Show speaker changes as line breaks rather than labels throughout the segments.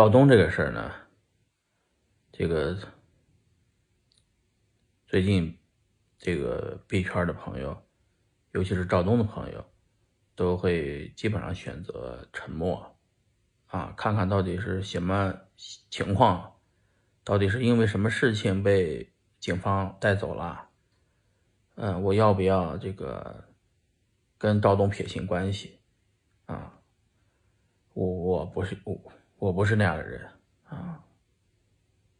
赵东这个事儿呢，这个最近这个币圈的朋友，尤其是赵东的朋友，都会基本上选择沉默啊，看看到底是什么情况，到底是因为什么事情被警方带走了，嗯，我要不要这个跟赵东撇清关系啊？我我不是我。我不是那样的人啊，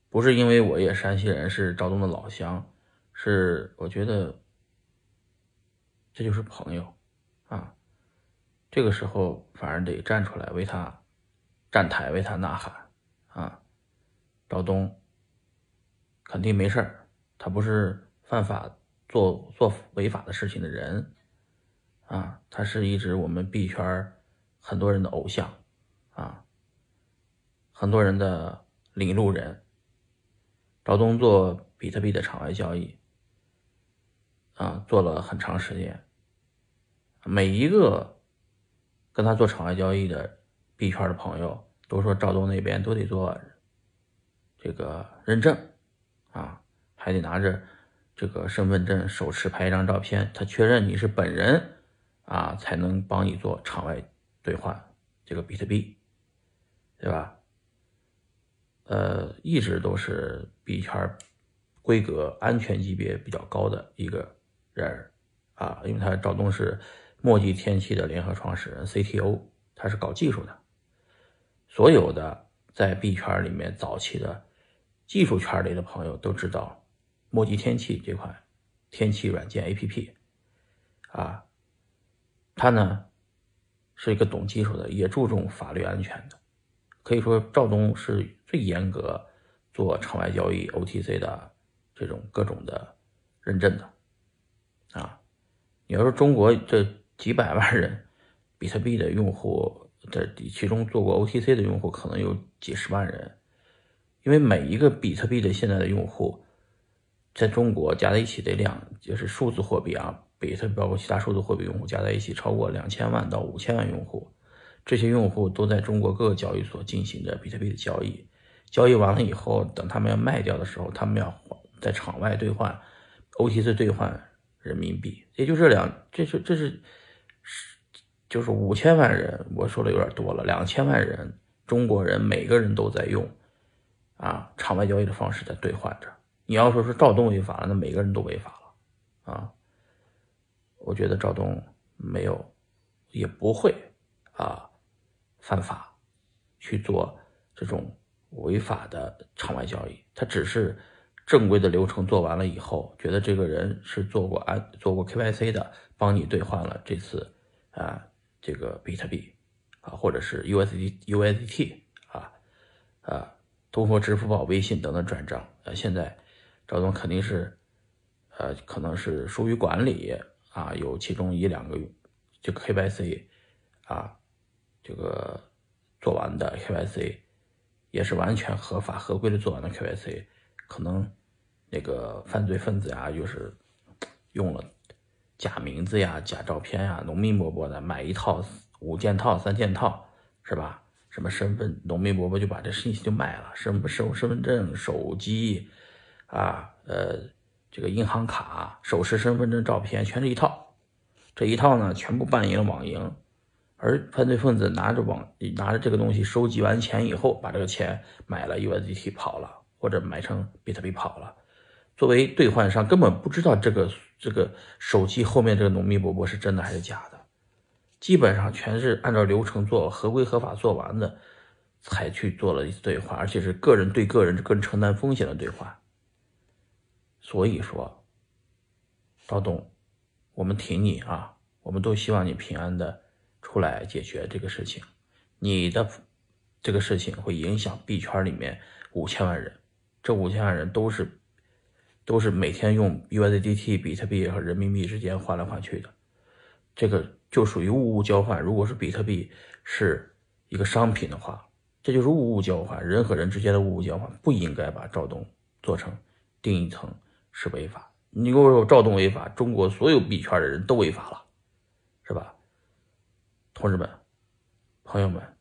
不是因为我也山西人，是赵东的老乡，是我觉得这就是朋友啊。这个时候反而得站出来为他站台，为他呐喊啊。赵东肯定没事儿，他不是犯法做做违法的事情的人啊，他是一直我们币圈很多人的偶像啊。很多人的领路人，赵东做比特币的场外交易，啊，做了很长时间。每一个跟他做场外交易的币圈的朋友都说，赵东那边都得做这个认证，啊，还得拿着这个身份证手持拍一张照片，他确认你是本人，啊，才能帮你做场外兑换这个比特币，对吧？呃，一直都是币圈规格、安全级别比较高的一个人啊，因为他赵东是墨迹天气的联合创始人 CTO，他是搞技术的。所有的在币圈里面早期的技术圈里的朋友都知道，墨迹天气这款天气软件 APP 啊，他呢是一个懂技术的，也注重法律安全的。可以说赵东是最严格做场外交易 OTC 的这种各种的认证的啊。你要说中国这几百万人比特币的用户的其中做过 OTC 的用户可能有几十万人，因为每一个比特币的现在的用户在中国加在一起的量，就是数字货币啊，比特包括其他数字货币用户加在一起超过两千万到五千万用户。这些用户都在中国各个交易所进行着比特币的交易，交易完了以后，等他们要卖掉的时候，他们要在场外兑换，OTC 兑换人民币，也就这两，这是这是是就是五千万人，我说的有点多了，两千万人中国人每个人都在用啊场外交易的方式在兑换着。你要说是赵东违法了，那每个人都违法了啊。我觉得赵东没有，也不会啊。犯法去做这种违法的场外交易，他只是正规的流程做完了以后，觉得这个人是做过安做过 KYC 的，帮你兑换了这次啊这个比特币啊或者是 USD USDT 啊啊通过支付宝、微信等等转账，啊现在赵总肯定是呃可能是疏于管理啊，有其中一两个这个 KYC 啊。这个做完的 KYC 也是完全合法合规的做完的 KYC，可能那个犯罪分子呀，就是用了假名字呀、假照片呀，农民伯伯的买一套五件套、三件套，是吧？什么身份，农民伯伯就把这信息就卖了，身身身份证、手机啊，呃，这个银行卡、手持身份证照片，全是一套，这一套呢，全部办理了网银。而犯罪分子拿着网拿着这个东西收集完钱以后，把这个钱买了 USDT 跑了，或者买成比特币跑了。作为兑换商，根本不知道这个这个手机后面这个农民伯伯是真的还是假的，基本上全是按照流程做，合规合法做完的，才去做了一次兑换，而且是个人对个人、个人承担风险的兑换。所以说，赵东，我们挺你啊，我们都希望你平安的。出来解决这个事情，你的这个事情会影响币圈里面五千万人，这五千万人都是都是每天用 USDT 比特币和人民币之间换来换去的，这个就属于物物交换。如果是比特币是一个商品的话，这就是物物交换，人和人之间的物物交换，不应该把赵东做成定义成是违法。你如果说赵东违法，中国所有币圈的人都违法了，是吧？同志们，朋友们。